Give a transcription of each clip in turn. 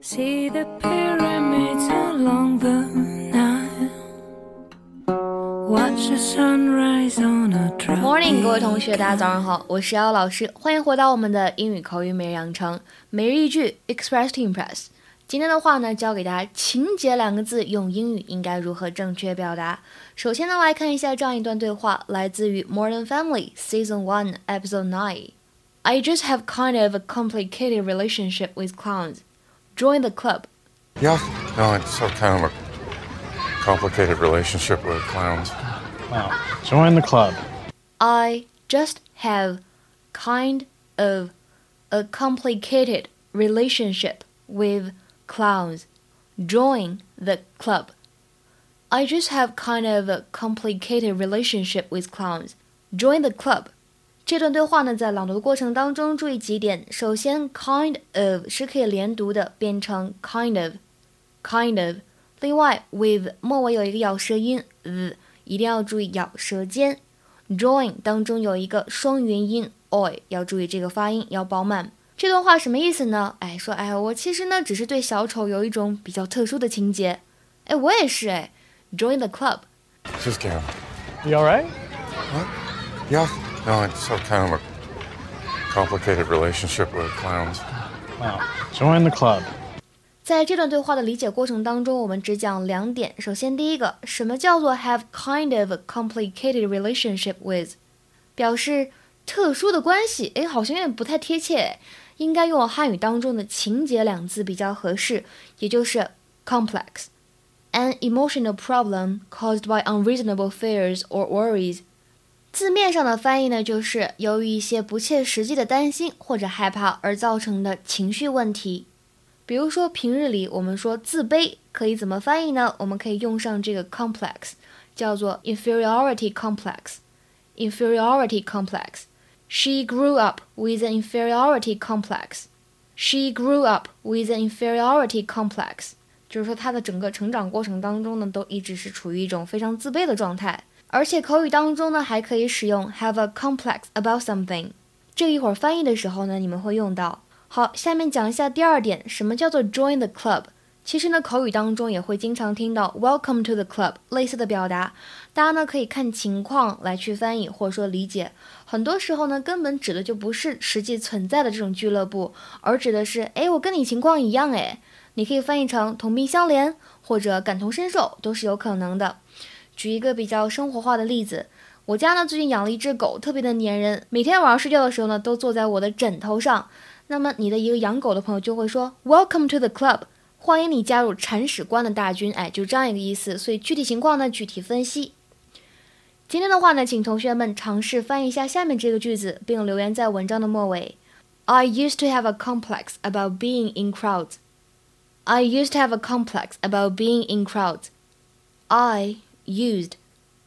See the pyramids along the Nile. Watch the sunrise on a tropic Morning，各位同学，大家早上好，我是姚老师，欢迎回到我们的英语口语每日养成每日一句 Express to Impress。今天的话呢，教给大家“情节”两个字用英语应该如何正确表达。首先呢，来看一下这样一段对话，来自于《Modern Family》Season One Episode Nine。I just have kind of a complicated relationship with clowns. Join the club. Yeah, no, it's a kind of a complicated relationship with clowns. Wow. Join the club. I just have kind of a complicated relationship with clowns. Join the club. I just have kind of a complicated relationship with clowns. Join the club. 这段对话呢，在朗读的过程当中，注意几点。首先，kind of 是可以连读的，变成 kind of，kind of。另外，with 末尾有一个咬舌音 z，一定要注意咬舌尖。join 当中有一个双元音 oi，要注意这个发音要饱满。这段话什么意思呢？哎，说哎，我其实呢只是对小丑有一种比较特殊的情节。哎，我也是哎。Join the club. Just Cam. You all right? What? Yeah, no, it's a kind of a complicated relationship with clowns. Wow. Join the club. 在这段对话的理解过程当中，我们只讲两点。首先，第一个，什么叫做 have kind of a complicated relationship with？表示特殊的关系。哎，好像有点不太贴切，应该用汉语当中的情节两字比较合适，也就是 complex。An emotional problem caused by unreasonable fears or worries。 字面上的翻译呢，就是由于一些不切实际的担心或者害怕而造成的情绪问题。比如说，平日里我们说自卑可以怎么翻译呢？我们可以用上这个 complex，叫做 inferiority complex。inferiority complex。She grew up with an inferiority complex. She grew up with an inferiority complex。就是说，她的整个成长过程当中呢，都一直是处于一种非常自卑的状态。而且口语当中呢，还可以使用 have a complex about something。这一会儿翻译的时候呢，你们会用到。好，下面讲一下第二点，什么叫做 join the club？其实呢，口语当中也会经常听到 welcome to the club 类似的表达，大家呢可以看情况来去翻译或者说理解。很多时候呢，根本指的就不是实际存在的这种俱乐部，而指的是，哎，我跟你情况一样，哎，你可以翻译成同病相怜或者感同身受，都是有可能的。举一个比较生活化的例子，我家呢最近养了一只狗，特别的粘人，每天晚上睡觉的时候呢，都坐在我的枕头上。那么你的一个养狗的朋友就会说，Welcome to the club，欢迎你加入铲屎官的大军，哎，就这样一个意思。所以具体情况呢，具体分析。今天的话呢，请同学们尝试翻译一下下面这个句子，并留言在文章的末尾。I used to have a complex about being in crowds. I used to have a complex about being in crowds. I used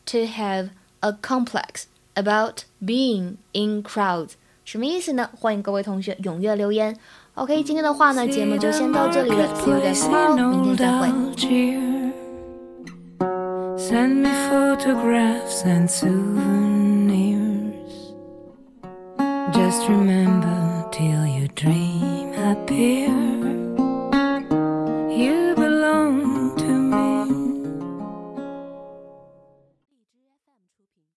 to have a complex about being in crowds. 什么意思呢？欢迎各位同学踊跃留言。OK，今天的话呢，节目就先到这里了，See you guys tomorrow，明天再会。 Send me photographs and souvenirs. Just remember till your dream appear. You